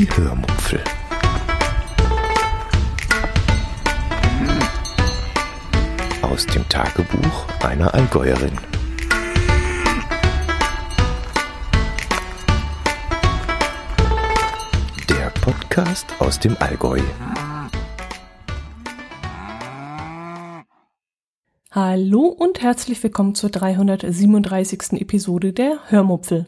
Die Hörmupfel. Aus dem Tagebuch einer Allgäuerin. Der Podcast aus dem Allgäu. Hallo und herzlich willkommen zur 337. Episode der Hörmupfel.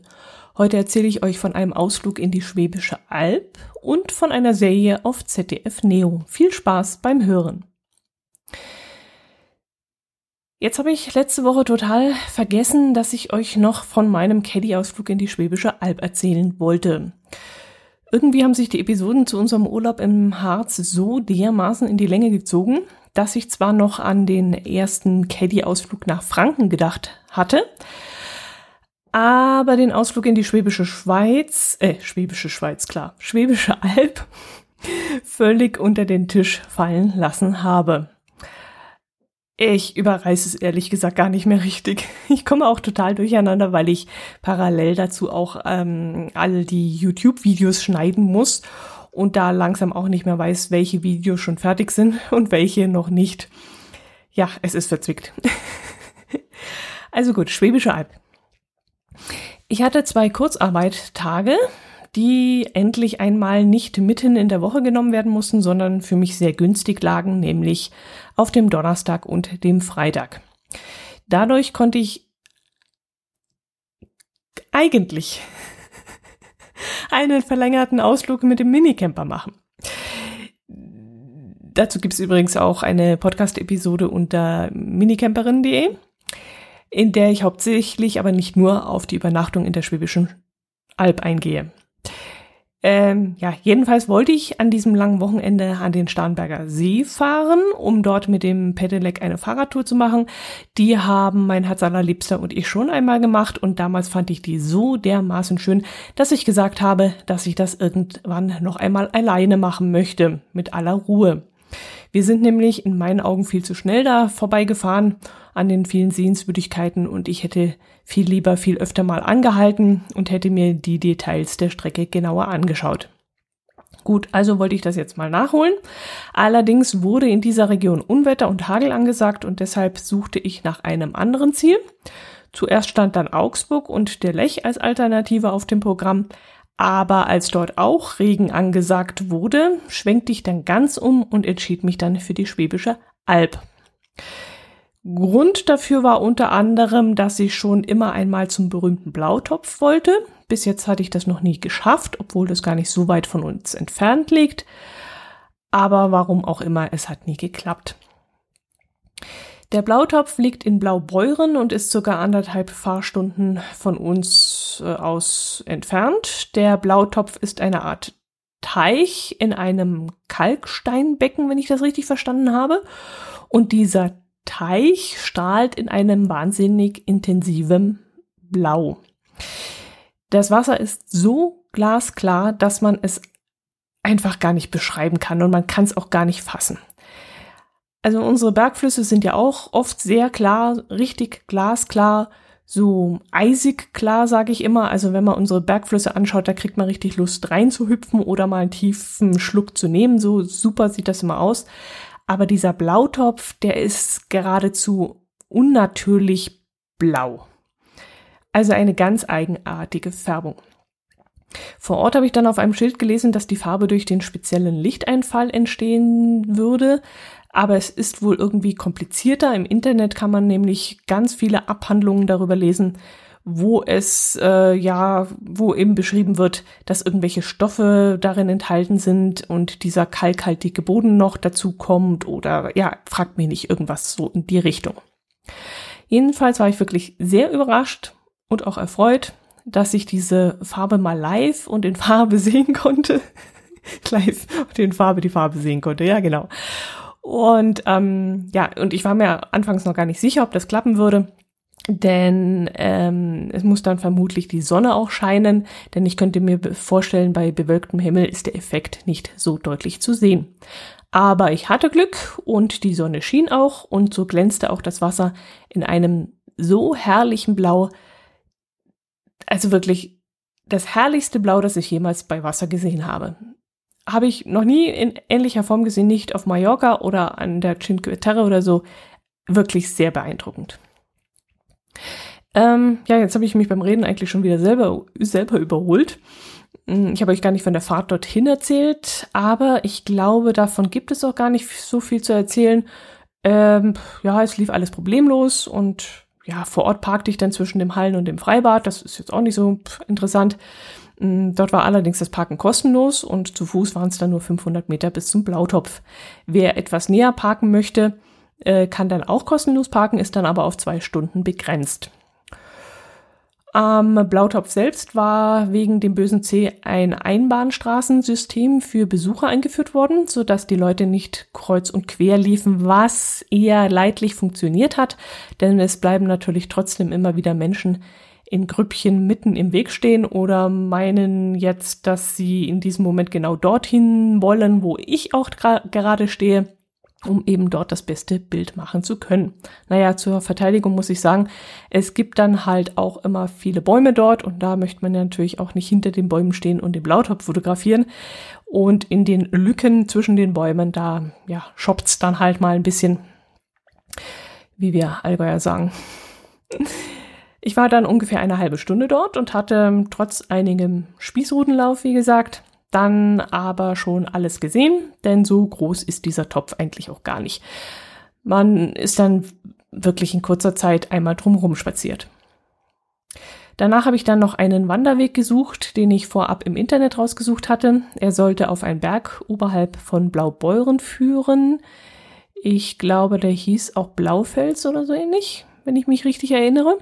Heute erzähle ich euch von einem Ausflug in die Schwäbische Alb und von einer Serie auf ZDF Neo. Viel Spaß beim Hören. Jetzt habe ich letzte Woche total vergessen, dass ich euch noch von meinem Caddy-Ausflug in die Schwäbische Alb erzählen wollte. Irgendwie haben sich die Episoden zu unserem Urlaub im Harz so dermaßen in die Länge gezogen, dass ich zwar noch an den ersten Caddy-Ausflug nach Franken gedacht hatte, aber den Ausflug in die Schwäbische Schweiz, äh, Schwäbische Schweiz, klar, Schwäbische Alb völlig unter den Tisch fallen lassen habe. Ich überreiße es ehrlich gesagt gar nicht mehr richtig. Ich komme auch total durcheinander, weil ich parallel dazu auch ähm, all die YouTube-Videos schneiden muss und da langsam auch nicht mehr weiß, welche Videos schon fertig sind und welche noch nicht. Ja, es ist verzwickt. also gut, Schwäbische Alb. Ich hatte zwei Kurzarbeittage, die endlich einmal nicht mitten in der Woche genommen werden mussten, sondern für mich sehr günstig lagen, nämlich auf dem Donnerstag und dem Freitag. Dadurch konnte ich eigentlich einen verlängerten Ausflug mit dem Minicamper machen. Dazu gibt es übrigens auch eine Podcast-Episode unter minicamperin.de in der ich hauptsächlich, aber nicht nur, auf die Übernachtung in der Schwäbischen Alb eingehe. Ähm, ja, jedenfalls wollte ich an diesem langen Wochenende an den Starnberger See fahren, um dort mit dem Pedelec eine Fahrradtour zu machen. Die haben mein Herz allerliebster und ich schon einmal gemacht und damals fand ich die so dermaßen schön, dass ich gesagt habe, dass ich das irgendwann noch einmal alleine machen möchte, mit aller Ruhe. Wir sind nämlich in meinen Augen viel zu schnell da vorbeigefahren an den vielen Sehenswürdigkeiten und ich hätte viel lieber viel öfter mal angehalten und hätte mir die Details der Strecke genauer angeschaut. Gut, also wollte ich das jetzt mal nachholen. Allerdings wurde in dieser Region Unwetter und Hagel angesagt und deshalb suchte ich nach einem anderen Ziel. Zuerst stand dann Augsburg und der Lech als Alternative auf dem Programm, aber als dort auch Regen angesagt wurde, schwenkte ich dann ganz um und entschied mich dann für die Schwäbische Alb. Grund dafür war unter anderem, dass ich schon immer einmal zum berühmten Blautopf wollte. Bis jetzt hatte ich das noch nie geschafft, obwohl das gar nicht so weit von uns entfernt liegt. Aber warum auch immer, es hat nie geklappt. Der Blautopf liegt in Blaubeuren und ist circa anderthalb Fahrstunden von uns äh, aus entfernt. Der Blautopf ist eine Art Teich in einem Kalksteinbecken, wenn ich das richtig verstanden habe. Und dieser Teich strahlt in einem wahnsinnig intensiven Blau. Das Wasser ist so glasklar, dass man es einfach gar nicht beschreiben kann und man kann es auch gar nicht fassen. Also unsere Bergflüsse sind ja auch oft sehr klar, richtig glasklar, so eisig klar, sage ich immer. Also wenn man unsere Bergflüsse anschaut, da kriegt man richtig Lust reinzuhüpfen oder mal einen tiefen Schluck zu nehmen. So super sieht das immer aus. Aber dieser Blautopf, der ist geradezu unnatürlich blau. Also eine ganz eigenartige Färbung. Vor Ort habe ich dann auf einem Schild gelesen, dass die Farbe durch den speziellen Lichteinfall entstehen würde. Aber es ist wohl irgendwie komplizierter. Im Internet kann man nämlich ganz viele Abhandlungen darüber lesen, wo es äh, ja, wo eben beschrieben wird, dass irgendwelche Stoffe darin enthalten sind und dieser kalkhaltige Boden noch dazu kommt oder ja, fragt mich nicht irgendwas so in die Richtung. Jedenfalls war ich wirklich sehr überrascht und auch erfreut, dass ich diese Farbe mal live und in Farbe sehen konnte. live und in Farbe die Farbe sehen konnte, ja genau. Und ähm, ja, und ich war mir anfangs noch gar nicht sicher, ob das klappen würde denn ähm, es muss dann vermutlich die Sonne auch scheinen, denn ich könnte mir vorstellen, bei bewölktem Himmel ist der Effekt nicht so deutlich zu sehen. Aber ich hatte Glück und die Sonne schien auch und so glänzte auch das Wasser in einem so herrlichen Blau. Also wirklich, das herrlichste Blau, das ich jemals bei Wasser gesehen habe. Habe ich noch nie in ähnlicher Form gesehen, nicht auf Mallorca oder an der Cinque oder so. Wirklich sehr beeindruckend. Ähm, ja, jetzt habe ich mich beim Reden eigentlich schon wieder selber, selber überholt. Hm, ich habe euch gar nicht von der Fahrt dorthin erzählt, aber ich glaube, davon gibt es auch gar nicht so viel zu erzählen. Ähm, ja, es lief alles problemlos und ja, vor Ort parkte ich dann zwischen dem Hallen und dem Freibad. Das ist jetzt auch nicht so interessant. Hm, dort war allerdings das Parken kostenlos und zu Fuß waren es dann nur 500 Meter bis zum Blautopf. Wer etwas näher parken möchte, äh, kann dann auch kostenlos parken, ist dann aber auf zwei Stunden begrenzt. Am Blautopf selbst war wegen dem bösen C ein Einbahnstraßensystem für Besucher eingeführt worden, so dass die Leute nicht kreuz und quer liefen, was eher leidlich funktioniert hat, denn es bleiben natürlich trotzdem immer wieder Menschen in Grüppchen mitten im Weg stehen oder meinen jetzt, dass sie in diesem Moment genau dorthin wollen, wo ich auch gerade stehe um eben dort das beste Bild machen zu können. Naja, zur Verteidigung muss ich sagen, es gibt dann halt auch immer viele Bäume dort und da möchte man ja natürlich auch nicht hinter den Bäumen stehen und den Blautopf fotografieren. Und in den Lücken zwischen den Bäumen, da ja, shoppt's dann halt mal ein bisschen, wie wir Allgäuer sagen. Ich war dann ungefähr eine halbe Stunde dort und hatte trotz einigem Spießrutenlauf, wie gesagt, dann aber schon alles gesehen, denn so groß ist dieser Topf eigentlich auch gar nicht. Man ist dann wirklich in kurzer Zeit einmal drumherum spaziert. Danach habe ich dann noch einen Wanderweg gesucht, den ich vorab im Internet rausgesucht hatte. Er sollte auf einen Berg oberhalb von Blaubeuren führen. Ich glaube, der hieß auch Blaufels oder so ähnlich, wenn ich mich richtig erinnere.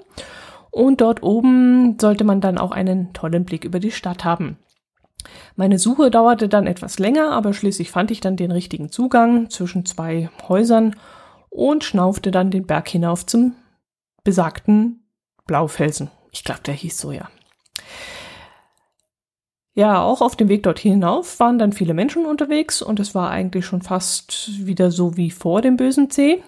Und dort oben sollte man dann auch einen tollen Blick über die Stadt haben. Meine Suche dauerte dann etwas länger, aber schließlich fand ich dann den richtigen Zugang zwischen zwei Häusern und schnaufte dann den Berg hinauf zum besagten Blaufelsen. Ich glaube, der hieß so, ja. Ja, auch auf dem Weg dort hinauf waren dann viele Menschen unterwegs und es war eigentlich schon fast wieder so wie vor dem bösen See.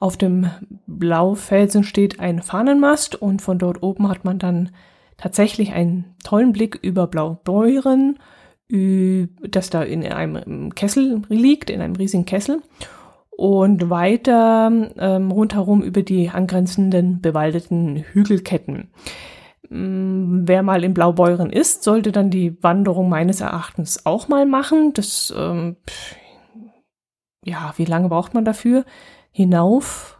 Auf dem Blaufelsen steht ein Fahnenmast und von dort oben hat man dann tatsächlich einen tollen Blick über Blaubeuren, das da in einem Kessel liegt, in einem riesigen Kessel und weiter ähm, rundherum über die angrenzenden bewaldeten Hügelketten. Ähm, wer mal in Blaubeuren ist, sollte dann die Wanderung meines Erachtens auch mal machen. Das, ähm, ja, wie lange braucht man dafür? Hinauf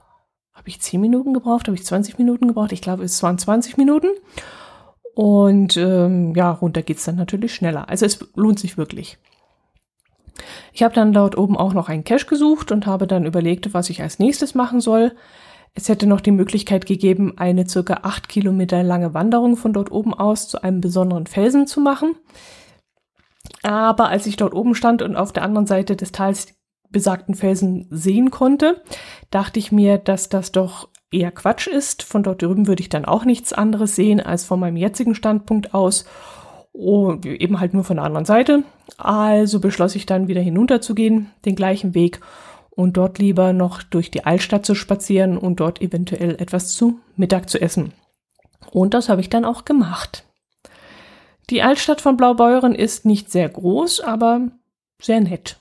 habe ich 10 Minuten gebraucht, habe ich 20 Minuten gebraucht? Ich glaube, es waren 20 Minuten. Und ähm, ja, runter geht's dann natürlich schneller. Also es lohnt sich wirklich. Ich habe dann dort oben auch noch einen Cache gesucht und habe dann überlegt, was ich als nächstes machen soll. Es hätte noch die Möglichkeit gegeben, eine circa acht Kilometer lange Wanderung von dort oben aus zu einem besonderen Felsen zu machen. Aber als ich dort oben stand und auf der anderen Seite des Tals besagten Felsen sehen konnte, dachte ich mir, dass das doch eher Quatsch ist. Von dort drüben würde ich dann auch nichts anderes sehen als von meinem jetzigen Standpunkt aus. Und eben halt nur von der anderen Seite. Also beschloss ich dann wieder hinunterzugehen, den gleichen Weg und dort lieber noch durch die Altstadt zu spazieren und dort eventuell etwas zu Mittag zu essen. Und das habe ich dann auch gemacht. Die Altstadt von Blaubeuren ist nicht sehr groß, aber sehr nett.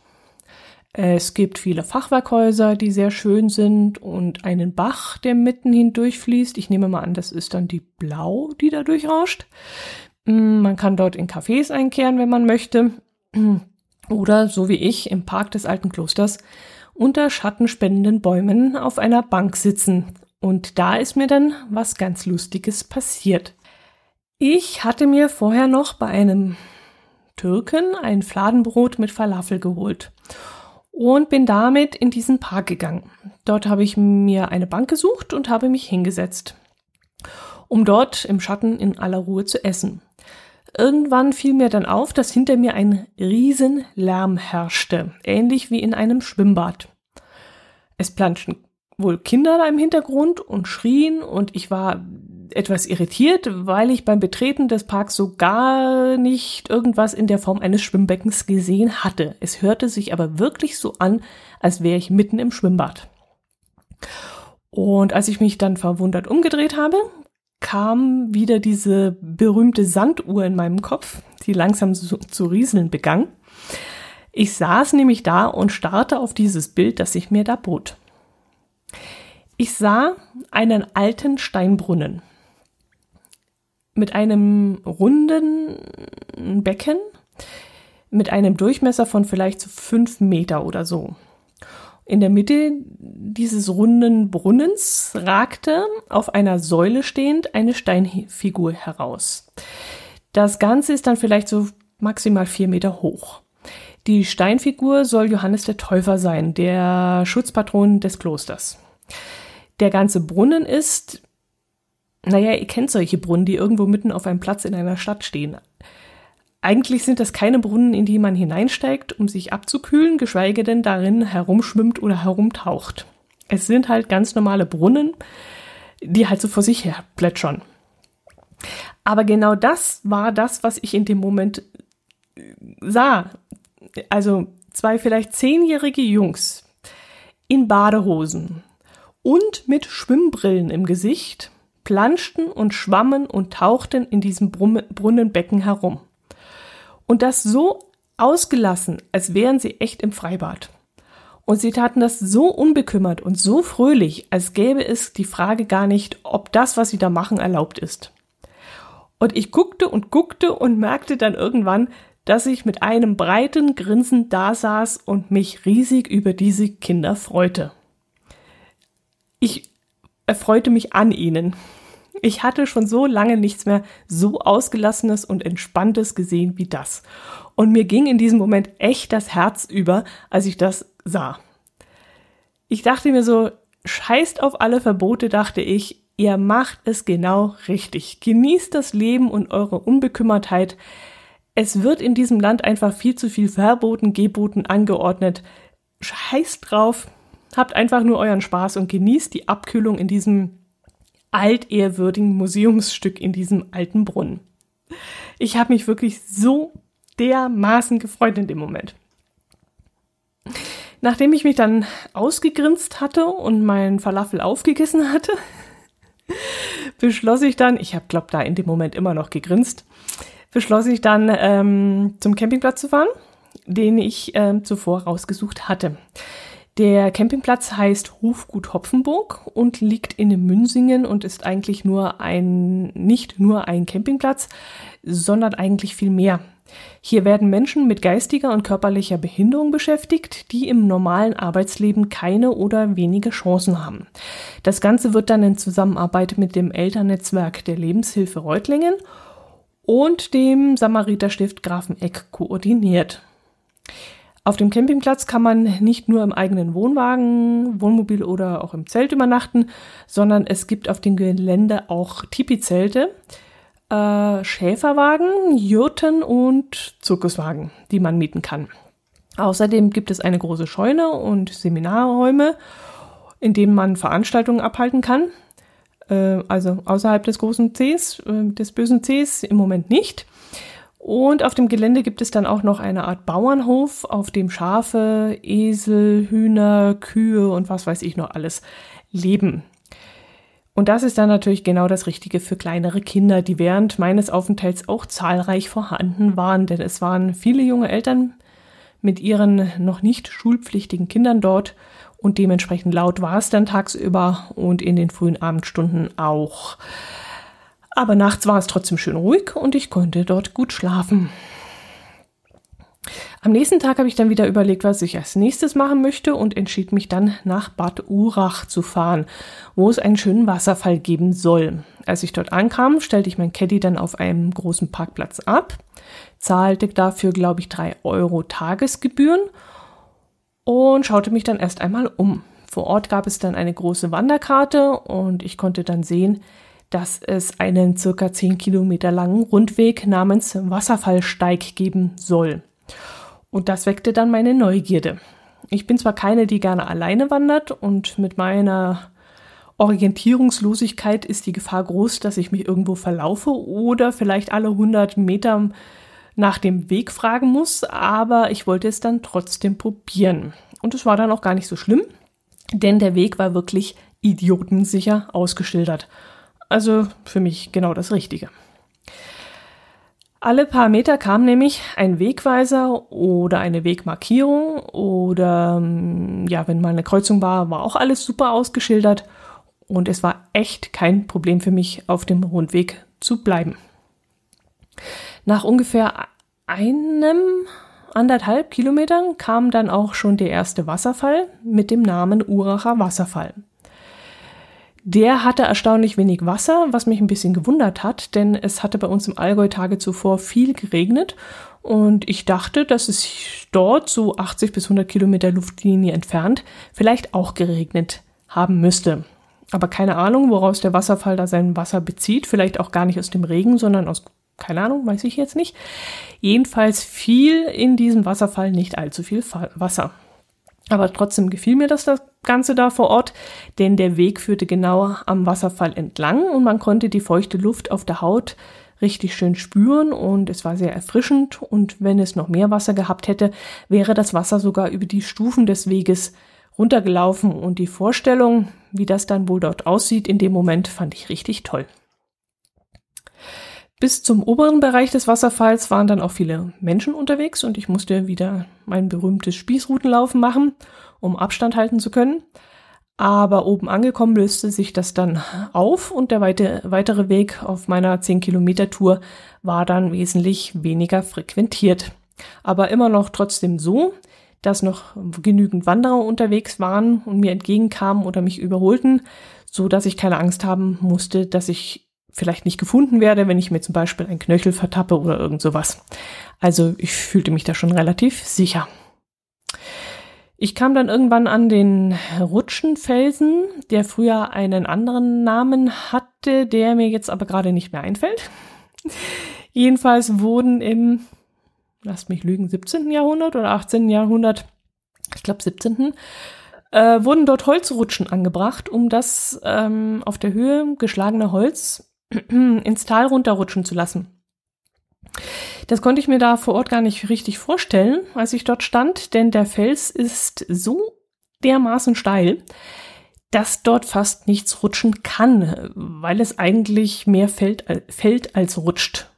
Es gibt viele Fachwerkhäuser, die sehr schön sind und einen Bach, der mitten hindurch fließt. Ich nehme mal an, das ist dann die Blau, die da durchrauscht. Mm, man kann dort in Cafés einkehren, wenn man möchte. Oder so wie ich im Park des alten Klosters unter schattenspendenden Bäumen auf einer Bank sitzen. Und da ist mir dann was ganz Lustiges passiert. Ich hatte mir vorher noch bei einem Türken ein Fladenbrot mit Falafel geholt und bin damit in diesen Park gegangen. Dort habe ich mir eine Bank gesucht und habe mich hingesetzt, um dort im Schatten in aller Ruhe zu essen. Irgendwann fiel mir dann auf, dass hinter mir ein Riesenlärm herrschte, ähnlich wie in einem Schwimmbad. Es planschten wohl Kinder da im Hintergrund und schrien und ich war etwas irritiert, weil ich beim Betreten des Parks so gar nicht irgendwas in der Form eines Schwimmbeckens gesehen hatte. Es hörte sich aber wirklich so an, als wäre ich mitten im Schwimmbad. Und als ich mich dann verwundert umgedreht habe, kam wieder diese berühmte Sanduhr in meinem Kopf, die langsam zu, zu rieseln begann. Ich saß nämlich da und starrte auf dieses Bild, das sich mir da bot. Ich sah einen alten Steinbrunnen mit einem runden Becken mit einem Durchmesser von vielleicht so fünf Meter oder so. In der Mitte dieses runden Brunnens ragte auf einer Säule stehend eine Steinfigur heraus. Das Ganze ist dann vielleicht so maximal vier Meter hoch. Die Steinfigur soll Johannes der Täufer sein, der Schutzpatron des Klosters. Der ganze Brunnen ist, naja, ihr kennt solche Brunnen, die irgendwo mitten auf einem Platz in einer Stadt stehen. Eigentlich sind das keine Brunnen, in die man hineinsteigt, um sich abzukühlen, geschweige denn darin herumschwimmt oder herumtaucht. Es sind halt ganz normale Brunnen, die halt so vor sich her plätschern. Aber genau das war das, was ich in dem Moment sah. Also zwei vielleicht zehnjährige Jungs in Badehosen und mit Schwimmbrillen im Gesicht planschten und schwammen und tauchten in diesem Brunnenbecken herum. Und das so ausgelassen, als wären sie echt im Freibad. Und sie taten das so unbekümmert und so fröhlich, als gäbe es die Frage gar nicht, ob das, was sie da machen, erlaubt ist. Und ich guckte und guckte und merkte dann irgendwann, dass ich mit einem breiten Grinsen dasaß und mich riesig über diese Kinder freute. Ich erfreute mich an ihnen. Ich hatte schon so lange nichts mehr so ausgelassenes und entspanntes gesehen wie das. Und mir ging in diesem Moment echt das Herz über, als ich das sah. Ich dachte mir so, scheißt auf alle Verbote, dachte ich, ihr macht es genau richtig. Genießt das Leben und eure Unbekümmertheit. Es wird in diesem Land einfach viel zu viel verboten, geboten, angeordnet. Scheißt drauf, habt einfach nur euren Spaß und genießt die Abkühlung in diesem altehrwürdigen Museumsstück in diesem alten Brunnen. Ich habe mich wirklich so dermaßen gefreut in dem Moment. Nachdem ich mich dann ausgegrinst hatte und meinen Falafel aufgegessen hatte, beschloss ich dann, ich habe glaube da in dem Moment immer noch gegrinst, beschloss ich dann ähm, zum Campingplatz zu fahren, den ich ähm, zuvor rausgesucht hatte. Der Campingplatz heißt Hofgut Hopfenburg und liegt in Münsingen und ist eigentlich nur ein, nicht nur ein Campingplatz, sondern eigentlich viel mehr. Hier werden Menschen mit geistiger und körperlicher Behinderung beschäftigt, die im normalen Arbeitsleben keine oder wenige Chancen haben. Das Ganze wird dann in Zusammenarbeit mit dem Elternnetzwerk der Lebenshilfe Reutlingen und dem Samariterstift Grafeneck koordiniert. Auf dem Campingplatz kann man nicht nur im eigenen Wohnwagen, Wohnmobil oder auch im Zelt übernachten, sondern es gibt auf dem Gelände auch Tipi-Zelte, äh, Schäferwagen, Jurten und Zirkuswagen, die man mieten kann. Außerdem gibt es eine große Scheune und Seminarräume, in denen man Veranstaltungen abhalten kann. Äh, also außerhalb des großen Cs, äh, des bösen Cs im Moment nicht. Und auf dem Gelände gibt es dann auch noch eine Art Bauernhof, auf dem Schafe, Esel, Hühner, Kühe und was weiß ich noch alles leben. Und das ist dann natürlich genau das Richtige für kleinere Kinder, die während meines Aufenthalts auch zahlreich vorhanden waren, denn es waren viele junge Eltern mit ihren noch nicht schulpflichtigen Kindern dort und dementsprechend laut war es dann tagsüber und in den frühen Abendstunden auch. Aber nachts war es trotzdem schön ruhig und ich konnte dort gut schlafen. Am nächsten Tag habe ich dann wieder überlegt, was ich als nächstes machen möchte und entschied mich dann nach Bad Urach zu fahren, wo es einen schönen Wasserfall geben soll. Als ich dort ankam, stellte ich mein Caddy dann auf einem großen Parkplatz ab, zahlte dafür, glaube ich, drei Euro Tagesgebühren und schaute mich dann erst einmal um. Vor Ort gab es dann eine große Wanderkarte und ich konnte dann sehen, dass es einen circa 10 Kilometer langen Rundweg namens Wasserfallsteig geben soll. Und das weckte dann meine Neugierde. Ich bin zwar keine, die gerne alleine wandert und mit meiner Orientierungslosigkeit ist die Gefahr groß, dass ich mich irgendwo verlaufe oder vielleicht alle 100 Meter nach dem Weg fragen muss, aber ich wollte es dann trotzdem probieren. Und es war dann auch gar nicht so schlimm, denn der Weg war wirklich idiotensicher ausgeschildert. Also für mich genau das Richtige. Alle paar Meter kam nämlich ein Wegweiser oder eine Wegmarkierung oder mm, ja, wenn mal eine Kreuzung war, war auch alles super ausgeschildert und es war echt kein Problem für mich, auf dem Rundweg zu bleiben. Nach ungefähr einem anderthalb Kilometern kam dann auch schon der erste Wasserfall mit dem Namen Uracher Wasserfall. Der hatte erstaunlich wenig Wasser, was mich ein bisschen gewundert hat, denn es hatte bei uns im Allgäu Tage zuvor viel geregnet und ich dachte, dass es dort so 80 bis 100 Kilometer Luftlinie entfernt vielleicht auch geregnet haben müsste. Aber keine Ahnung, woraus der Wasserfall da sein Wasser bezieht. Vielleicht auch gar nicht aus dem Regen, sondern aus, keine Ahnung, weiß ich jetzt nicht. Jedenfalls fiel in diesem Wasserfall nicht allzu viel Wasser. Aber trotzdem gefiel mir das, das Ganze da vor Ort, denn der Weg führte genau am Wasserfall entlang und man konnte die feuchte Luft auf der Haut richtig schön spüren und es war sehr erfrischend und wenn es noch mehr Wasser gehabt hätte, wäre das Wasser sogar über die Stufen des Weges runtergelaufen und die Vorstellung, wie das dann wohl dort aussieht in dem Moment, fand ich richtig toll. Bis zum oberen Bereich des Wasserfalls waren dann auch viele Menschen unterwegs und ich musste wieder mein berühmtes Spießrutenlaufen machen, um Abstand halten zu können. Aber oben angekommen löste sich das dann auf und der weite, weitere Weg auf meiner 10 Kilometer Tour war dann wesentlich weniger frequentiert. Aber immer noch trotzdem so, dass noch genügend Wanderer unterwegs waren und mir entgegenkamen oder mich überholten, so dass ich keine Angst haben musste, dass ich vielleicht nicht gefunden werde, wenn ich mir zum Beispiel ein Knöchel vertappe oder irgend sowas. Also ich fühlte mich da schon relativ sicher. Ich kam dann irgendwann an den Rutschenfelsen, der früher einen anderen Namen hatte, der mir jetzt aber gerade nicht mehr einfällt. Jedenfalls wurden im, lasst mich lügen, 17. Jahrhundert oder 18. Jahrhundert, ich glaube 17. Äh, wurden dort Holzrutschen angebracht, um das ähm, auf der Höhe geschlagene Holz ins Tal runterrutschen zu lassen. Das konnte ich mir da vor Ort gar nicht richtig vorstellen, als ich dort stand, denn der Fels ist so dermaßen steil, dass dort fast nichts rutschen kann, weil es eigentlich mehr fällt, fällt als rutscht.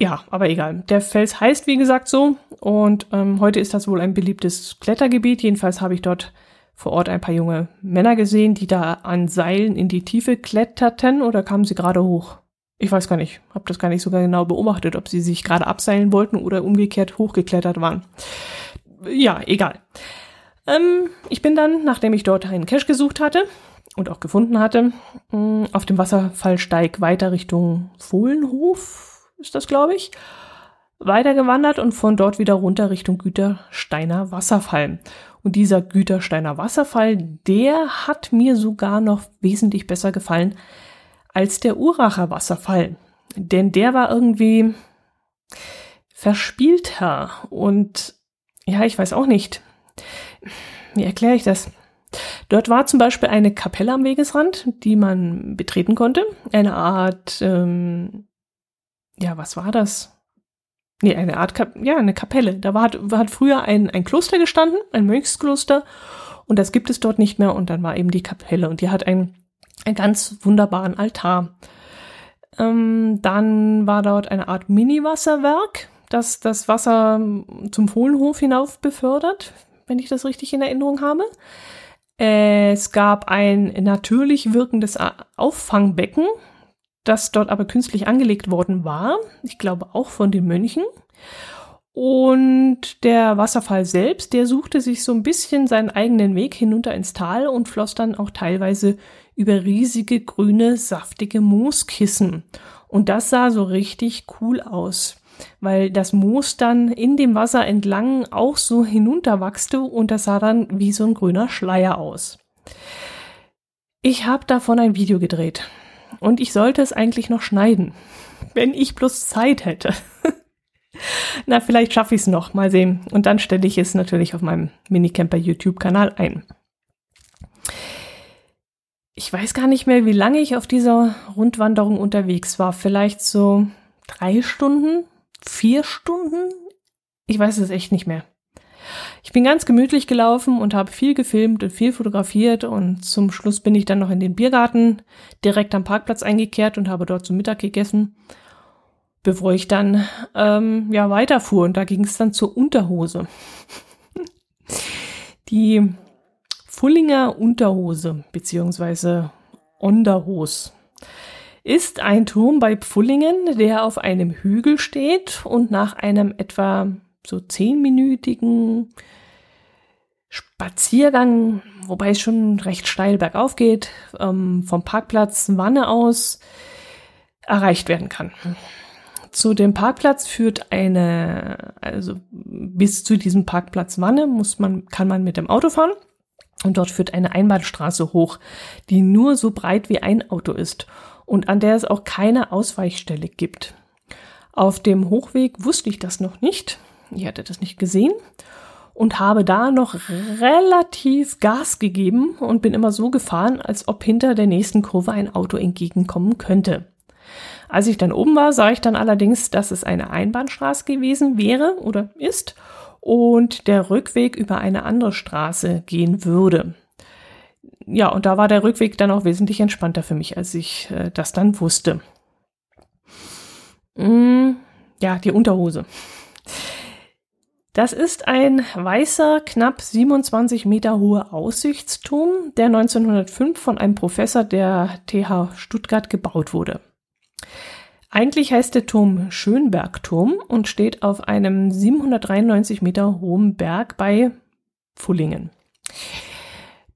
Ja, aber egal. Der Fels heißt, wie gesagt, so. Und ähm, heute ist das wohl ein beliebtes Klettergebiet. Jedenfalls habe ich dort vor Ort ein paar junge Männer gesehen, die da an Seilen in die Tiefe kletterten oder kamen sie gerade hoch? Ich weiß gar nicht, habe das gar nicht so genau beobachtet, ob sie sich gerade abseilen wollten oder umgekehrt hochgeklettert waren. Ja, egal. Ähm, ich bin dann, nachdem ich dort einen Cache gesucht hatte und auch gefunden hatte, mm, auf dem Wasserfallsteig weiter Richtung Fohlenhof, ist das, glaube ich, weitergewandert und von dort wieder runter Richtung Gütersteiner Wasserfall. Und dieser Gütersteiner Wasserfall, der hat mir sogar noch wesentlich besser gefallen als der Uracher Wasserfall. Denn der war irgendwie verspielter und ja, ich weiß auch nicht. Wie erkläre ich das? Dort war zum Beispiel eine Kapelle am Wegesrand, die man betreten konnte. Eine Art, ähm, ja, was war das? Nee, eine Art, Kap ja, eine Kapelle. Da war, hat früher ein, ein Kloster gestanden, ein Mönchskloster, und das gibt es dort nicht mehr, und dann war eben die Kapelle, und die hat einen, einen ganz wunderbaren Altar. Ähm, dann war dort eine Art Mini-Wasserwerk, das das Wasser zum Fohlenhof hinauf befördert, wenn ich das richtig in Erinnerung habe. Es gab ein natürlich wirkendes Auffangbecken, das dort aber künstlich angelegt worden war. Ich glaube auch von den Mönchen. Und der Wasserfall selbst, der suchte sich so ein bisschen seinen eigenen Weg hinunter ins Tal und floss dann auch teilweise über riesige grüne, saftige Mooskissen. Und das sah so richtig cool aus, weil das Moos dann in dem Wasser entlang auch so hinunterwachste und das sah dann wie so ein grüner Schleier aus. Ich habe davon ein Video gedreht. Und ich sollte es eigentlich noch schneiden, wenn ich bloß Zeit hätte. Na, vielleicht schaffe ich es noch, mal sehen. Und dann stelle ich es natürlich auf meinem Minicamper YouTube-Kanal ein. Ich weiß gar nicht mehr, wie lange ich auf dieser Rundwanderung unterwegs war. Vielleicht so drei Stunden, vier Stunden? Ich weiß es echt nicht mehr. Ich bin ganz gemütlich gelaufen und habe viel gefilmt und viel fotografiert und zum Schluss bin ich dann noch in den Biergarten direkt am Parkplatz eingekehrt und habe dort zum Mittag gegessen, bevor ich dann ähm, ja weiterfuhr und da ging es dann zur Unterhose. Die Fullinger Unterhose beziehungsweise Onderhos ist ein Turm bei Pfullingen, der auf einem Hügel steht und nach einem etwa so zehnminütigen Spaziergang, wobei es schon recht steil bergauf geht, ähm, vom Parkplatz Wanne aus erreicht werden kann. Zu dem Parkplatz führt eine, also bis zu diesem Parkplatz Wanne muss man, kann man mit dem Auto fahren. Und dort führt eine Einbahnstraße hoch, die nur so breit wie ein Auto ist und an der es auch keine Ausweichstelle gibt. Auf dem Hochweg wusste ich das noch nicht. Ich hatte das nicht gesehen und habe da noch relativ Gas gegeben und bin immer so gefahren, als ob hinter der nächsten Kurve ein Auto entgegenkommen könnte. Als ich dann oben war, sah ich dann allerdings, dass es eine Einbahnstraße gewesen wäre oder ist und der Rückweg über eine andere Straße gehen würde. Ja, und da war der Rückweg dann auch wesentlich entspannter für mich, als ich äh, das dann wusste. Mm, ja, die Unterhose. Das ist ein weißer, knapp 27 Meter hoher Aussichtsturm, der 1905 von einem Professor der TH Stuttgart gebaut wurde. Eigentlich heißt der Turm Schönbergturm und steht auf einem 793 Meter hohen Berg bei Pfullingen.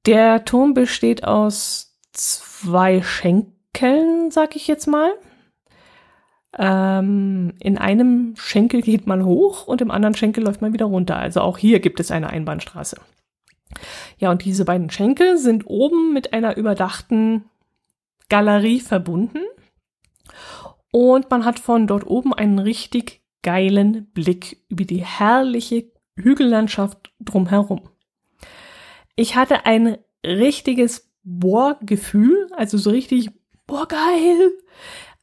Der Turm besteht aus zwei Schenkeln, sag ich jetzt mal. Ähm, in einem Schenkel geht man hoch und im anderen Schenkel läuft man wieder runter. Also auch hier gibt es eine Einbahnstraße. Ja, und diese beiden Schenkel sind oben mit einer überdachten Galerie verbunden. Und man hat von dort oben einen richtig geilen Blick über die herrliche Hügellandschaft drumherum. Ich hatte ein richtiges Bohrgefühl, also so richtig, boah, geil,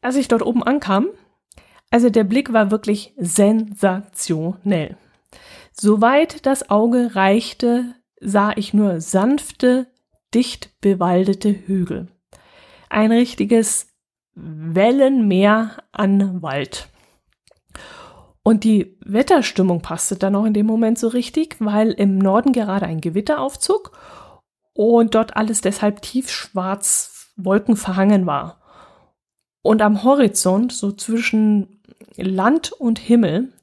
als ich dort oben ankam. Also der Blick war wirklich sensationell. Soweit das Auge reichte, sah ich nur sanfte, dicht bewaldete Hügel. Ein richtiges Wellenmeer an Wald. Und die Wetterstimmung passte dann auch in dem Moment so richtig, weil im Norden gerade ein Gewitter aufzog und dort alles deshalb tiefschwarz wolkenverhangen war. Und am Horizont, so zwischen Land und Himmel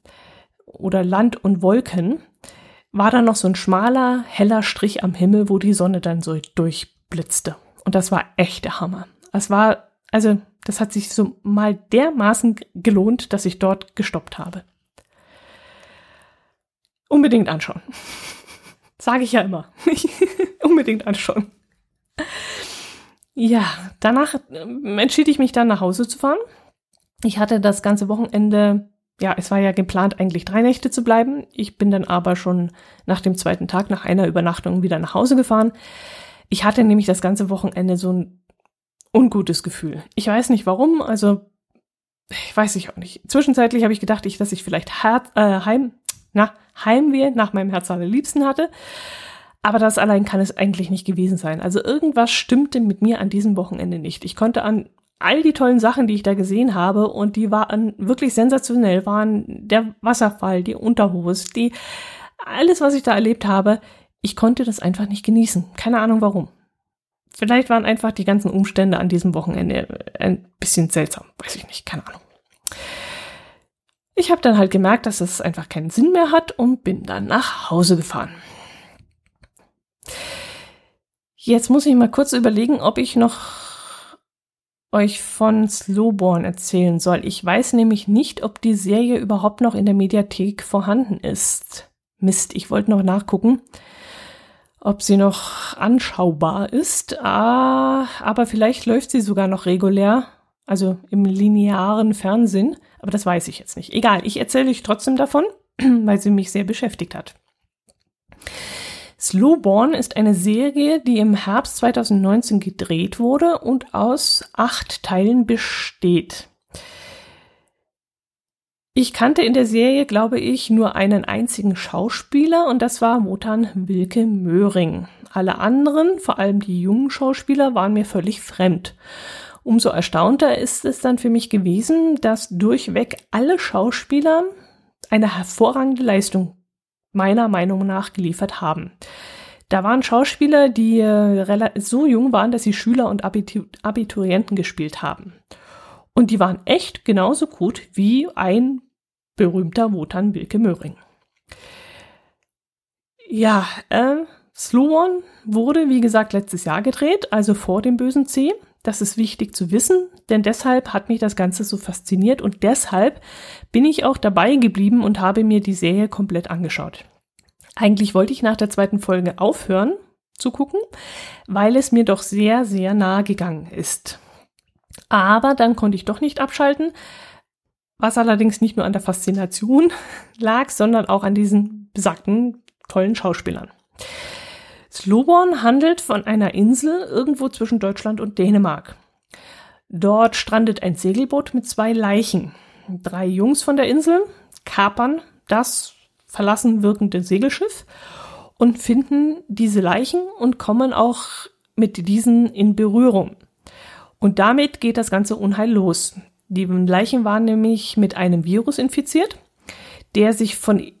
oder Land und Wolken, war da noch so ein schmaler, heller Strich am Himmel, wo die Sonne dann so durchblitzte. Und das war echt der Hammer. Es war also das hat sich so mal dermaßen gelohnt, dass ich dort gestoppt habe. Unbedingt anschauen. Sage ich ja immer. Unbedingt anschauen. Ja, danach ähm, entschied ich mich dann nach Hause zu fahren. Ich hatte das ganze Wochenende, ja, es war ja geplant, eigentlich drei Nächte zu bleiben. Ich bin dann aber schon nach dem zweiten Tag, nach einer Übernachtung wieder nach Hause gefahren. Ich hatte nämlich das ganze Wochenende so ein ungutes Gefühl. Ich weiß nicht warum, also ich weiß ich auch nicht. Zwischenzeitlich habe ich gedacht, dass ich vielleicht Her äh, Heim, na, Heimweh nach meinem Herz allerliebsten hatte. Aber das allein kann es eigentlich nicht gewesen sein. Also irgendwas stimmte mit mir an diesem Wochenende nicht. Ich konnte an all die tollen Sachen, die ich da gesehen habe, und die waren wirklich sensationell, waren der Wasserfall, die Unterhose, die, alles, was ich da erlebt habe, ich konnte das einfach nicht genießen. Keine Ahnung warum. Vielleicht waren einfach die ganzen Umstände an diesem Wochenende ein bisschen seltsam. Weiß ich nicht, keine Ahnung. Ich habe dann halt gemerkt, dass es einfach keinen Sinn mehr hat und bin dann nach Hause gefahren. Jetzt muss ich mal kurz überlegen, ob ich noch euch von Slowborn erzählen soll. Ich weiß nämlich nicht, ob die Serie überhaupt noch in der Mediathek vorhanden ist. Mist, ich wollte noch nachgucken ob sie noch anschaubar ist. Ah, aber vielleicht läuft sie sogar noch regulär, also im linearen Fernsehen. Aber das weiß ich jetzt nicht. Egal, ich erzähle euch trotzdem davon, weil sie mich sehr beschäftigt hat. Slowborn ist eine Serie, die im Herbst 2019 gedreht wurde und aus acht Teilen besteht. Ich kannte in der Serie, glaube ich, nur einen einzigen Schauspieler und das war Wotan Wilke Möhring. Alle anderen, vor allem die jungen Schauspieler, waren mir völlig fremd. Umso erstaunter ist es dann für mich gewesen, dass durchweg alle Schauspieler eine hervorragende Leistung meiner Meinung nach geliefert haben. Da waren Schauspieler, die äh, so jung waren, dass sie Schüler und Abiturienten gespielt haben. Und die waren echt genauso gut wie ein berühmter Wotan Wilke Möhring. Ja, äh, Slow wurde, wie gesagt, letztes Jahr gedreht, also vor dem bösen C. Das ist wichtig zu wissen, denn deshalb hat mich das Ganze so fasziniert und deshalb bin ich auch dabei geblieben und habe mir die Serie komplett angeschaut. Eigentlich wollte ich nach der zweiten Folge aufhören zu gucken, weil es mir doch sehr, sehr nahe gegangen ist. Aber dann konnte ich doch nicht abschalten, was allerdings nicht nur an der Faszination lag, sondern auch an diesen besagten tollen Schauspielern. Sloborn handelt von einer Insel irgendwo zwischen Deutschland und Dänemark. Dort strandet ein Segelboot mit zwei Leichen. Drei Jungs von der Insel kapern das verlassen wirkende Segelschiff und finden diese Leichen und kommen auch mit diesen in Berührung. Und damit geht das ganze Unheil los. Die Leichen waren nämlich mit einem Virus infiziert, der sich von,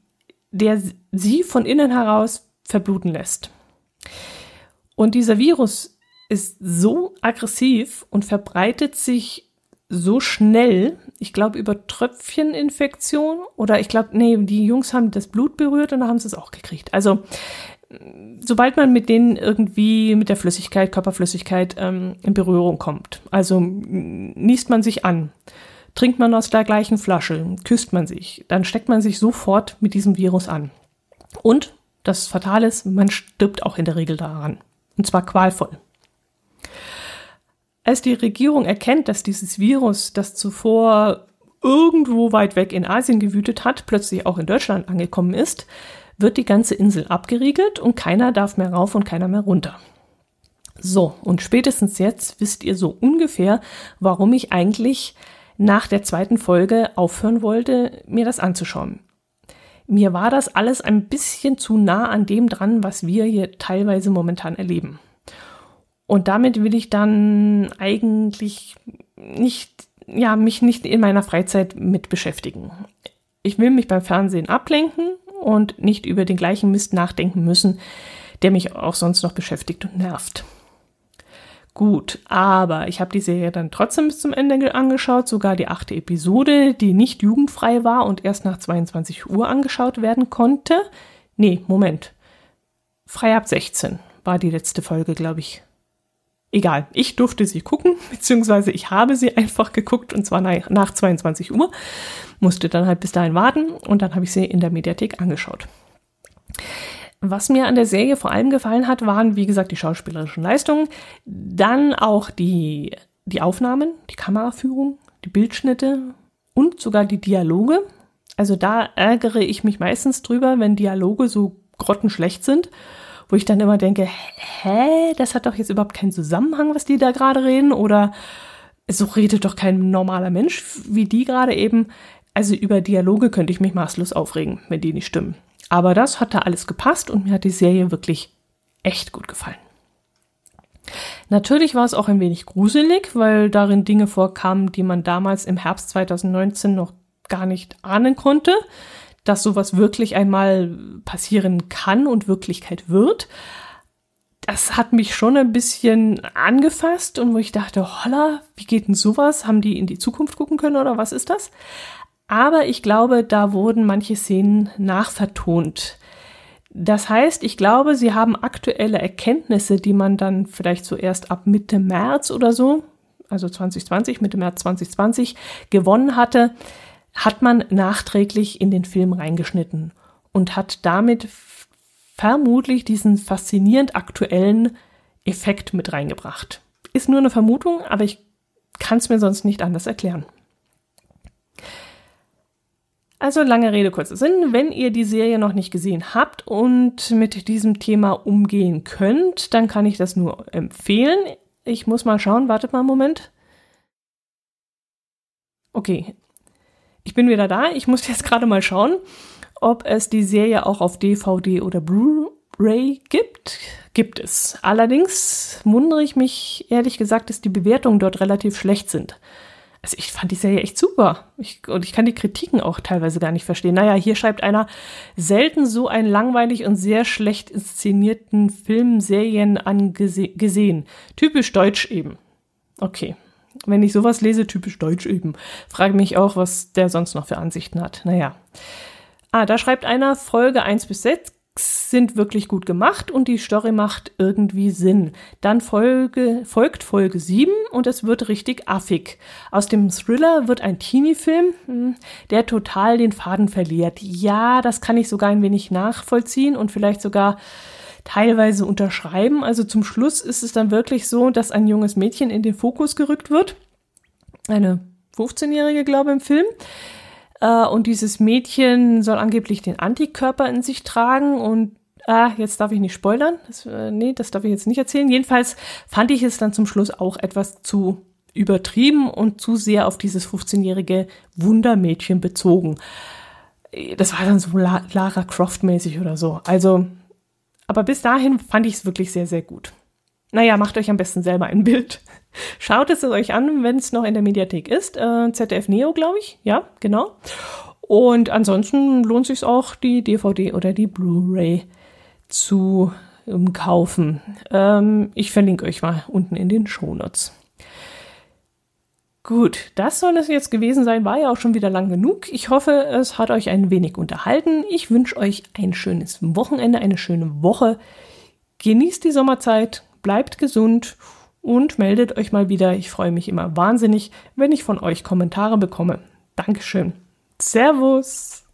der sie von innen heraus verbluten lässt. Und dieser Virus ist so aggressiv und verbreitet sich so schnell, ich glaube über Tröpfcheninfektion oder ich glaube, nee, die Jungs haben das Blut berührt und dann haben sie es auch gekriegt. Also sobald man mit denen irgendwie mit der Flüssigkeit, Körperflüssigkeit ähm, in Berührung kommt, also niest man sich an, trinkt man aus der gleichen Flasche, küsst man sich, dann steckt man sich sofort mit diesem Virus an. Und das Fatale ist, man stirbt auch in der Regel daran. Und zwar qualvoll. Als die Regierung erkennt, dass dieses Virus, das zuvor irgendwo weit weg in Asien gewütet hat, plötzlich auch in Deutschland angekommen ist, wird die ganze Insel abgeriegelt und keiner darf mehr rauf und keiner mehr runter. So, und spätestens jetzt wisst ihr so ungefähr, warum ich eigentlich nach der zweiten Folge aufhören wollte, mir das anzuschauen. Mir war das alles ein bisschen zu nah an dem dran, was wir hier teilweise momentan erleben. Und damit will ich dann eigentlich nicht, ja, mich nicht in meiner Freizeit mit beschäftigen. Ich will mich beim Fernsehen ablenken und nicht über den gleichen Mist nachdenken müssen, der mich auch sonst noch beschäftigt und nervt. Gut, aber ich habe die Serie dann trotzdem bis zum Ende angeschaut, sogar die achte Episode, die nicht jugendfrei war und erst nach 22 Uhr angeschaut werden konnte. Nee, Moment. Frei ab 16 war die letzte Folge, glaube ich. Egal, ich durfte sie gucken, beziehungsweise ich habe sie einfach geguckt und zwar nach, nach 22 Uhr, musste dann halt bis dahin warten und dann habe ich sie in der Mediathek angeschaut. Was mir an der Serie vor allem gefallen hat, waren, wie gesagt, die schauspielerischen Leistungen, dann auch die, die Aufnahmen, die Kameraführung, die Bildschnitte und sogar die Dialoge. Also da ärgere ich mich meistens drüber, wenn Dialoge so grottenschlecht sind wo ich dann immer denke, hä, das hat doch jetzt überhaupt keinen Zusammenhang, was die da gerade reden oder so redet doch kein normaler Mensch wie die gerade eben. Also über Dialoge könnte ich mich maßlos aufregen, wenn die nicht stimmen. Aber das hat da alles gepasst und mir hat die Serie wirklich echt gut gefallen. Natürlich war es auch ein wenig gruselig, weil darin Dinge vorkamen, die man damals im Herbst 2019 noch gar nicht ahnen konnte dass sowas wirklich einmal passieren kann und Wirklichkeit wird. Das hat mich schon ein bisschen angefasst und wo ich dachte, holla, wie geht denn sowas? Haben die in die Zukunft gucken können oder was ist das? Aber ich glaube, da wurden manche Szenen nachvertont. Das heißt, ich glaube, sie haben aktuelle Erkenntnisse, die man dann vielleicht zuerst ab Mitte März oder so, also 2020, Mitte März 2020 gewonnen hatte, hat man nachträglich in den Film reingeschnitten und hat damit vermutlich diesen faszinierend aktuellen Effekt mit reingebracht. Ist nur eine Vermutung, aber ich kann es mir sonst nicht anders erklären. Also lange Rede, kurzer Sinn. Wenn ihr die Serie noch nicht gesehen habt und mit diesem Thema umgehen könnt, dann kann ich das nur empfehlen. Ich muss mal schauen, wartet mal einen Moment. Okay, ich bin wieder da. Ich muss jetzt gerade mal schauen, ob es die Serie auch auf DVD oder Blu-ray gibt. Gibt es. Allerdings wundere ich mich ehrlich gesagt, dass die Bewertungen dort relativ schlecht sind. Also ich fand die Serie echt super. Ich, und ich kann die Kritiken auch teilweise gar nicht verstehen. Naja, hier schreibt einer, selten so einen langweilig und sehr schlecht inszenierten Film, Serien angesehen. Typisch deutsch eben. Okay. Wenn ich sowas lese, typisch deutsch eben, frage mich auch, was der sonst noch für Ansichten hat. Naja. Ah, da schreibt einer Folge 1 bis 6 sind wirklich gut gemacht und die Story macht irgendwie Sinn. Dann Folge, folgt Folge 7 und es wird richtig affig. Aus dem Thriller wird ein Teenie-Film, hm, der total den Faden verliert. Ja, das kann ich sogar ein wenig nachvollziehen und vielleicht sogar teilweise unterschreiben. Also zum Schluss ist es dann wirklich so, dass ein junges Mädchen in den Fokus gerückt wird. Eine 15-Jährige, glaube ich, im Film äh, und dieses Mädchen soll angeblich den Antikörper in sich tragen und ah, jetzt darf ich nicht spoilern. Das, äh, nee, das darf ich jetzt nicht erzählen. Jedenfalls fand ich es dann zum Schluss auch etwas zu übertrieben und zu sehr auf dieses 15-jährige Wundermädchen bezogen. Das war dann so Lara Croft mäßig oder so. Also, aber bis dahin fand ich es wirklich sehr, sehr gut. Naja, macht euch am besten selber ein Bild. Schaut es euch an, wenn es noch in der Mediathek ist. Äh, ZDF Neo, glaube ich. Ja, genau. Und ansonsten lohnt sich auch, die DVD oder die Blu-ray zu um, kaufen. Ähm, ich verlinke euch mal unten in den Shownotes. Gut, das soll es jetzt gewesen sein. War ja auch schon wieder lang genug. Ich hoffe, es hat euch ein wenig unterhalten. Ich wünsche euch ein schönes Wochenende, eine schöne Woche. Genießt die Sommerzeit, bleibt gesund und meldet euch mal wieder. Ich freue mich immer wahnsinnig, wenn ich von euch Kommentare bekomme. Dankeschön. Servus.